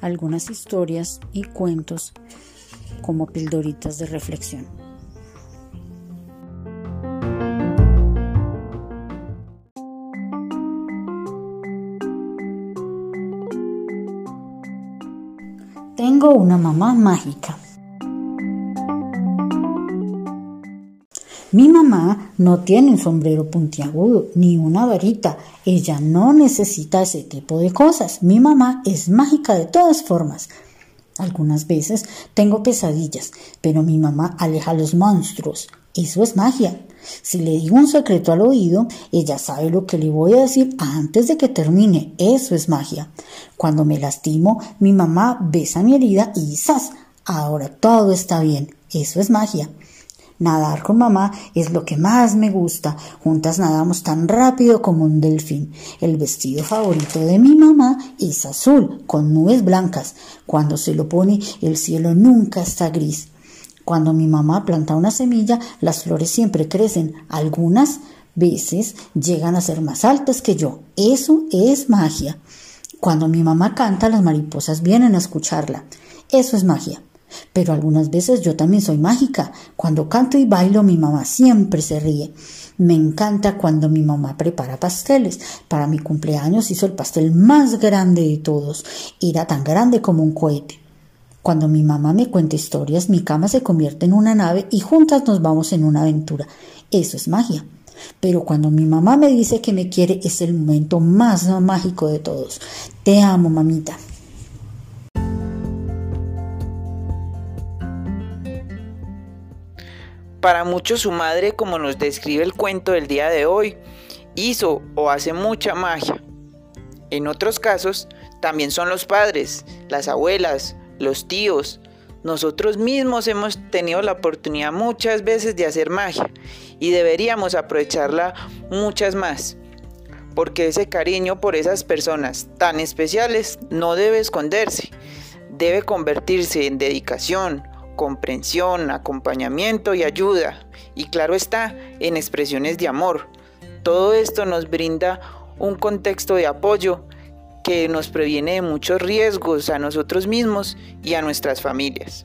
algunas historias y cuentos como pildoritas de reflexión. Tengo una mamá mágica. Mi mamá no tiene un sombrero puntiagudo ni una varita. Ella no necesita ese tipo de cosas. Mi mamá es mágica de todas formas. Algunas veces tengo pesadillas, pero mi mamá aleja a los monstruos. Eso es magia. Si le digo un secreto al oído, ella sabe lo que le voy a decir antes de que termine. Eso es magia. Cuando me lastimo, mi mamá besa mi herida y ¡zas! Ahora todo está bien. Eso es magia. Nadar con mamá es lo que más me gusta. Juntas nadamos tan rápido como un delfín. El vestido favorito de mi mamá es azul, con nubes blancas. Cuando se lo pone, el cielo nunca está gris. Cuando mi mamá planta una semilla, las flores siempre crecen. Algunas veces llegan a ser más altas que yo. Eso es magia. Cuando mi mamá canta, las mariposas vienen a escucharla. Eso es magia. Pero algunas veces yo también soy mágica. Cuando canto y bailo mi mamá siempre se ríe. Me encanta cuando mi mamá prepara pasteles. Para mi cumpleaños hizo el pastel más grande de todos. Era tan grande como un cohete. Cuando mi mamá me cuenta historias, mi cama se convierte en una nave y juntas nos vamos en una aventura. Eso es magia. Pero cuando mi mamá me dice que me quiere es el momento más mágico de todos. Te amo, mamita. Para muchos su madre, como nos describe el cuento del día de hoy, hizo o hace mucha magia. En otros casos, también son los padres, las abuelas, los tíos. Nosotros mismos hemos tenido la oportunidad muchas veces de hacer magia y deberíamos aprovecharla muchas más. Porque ese cariño por esas personas tan especiales no debe esconderse, debe convertirse en dedicación, comprensión, acompañamiento y ayuda. Y claro está, en expresiones de amor. Todo esto nos brinda un contexto de apoyo que nos previene de muchos riesgos a nosotros mismos y a nuestras familias.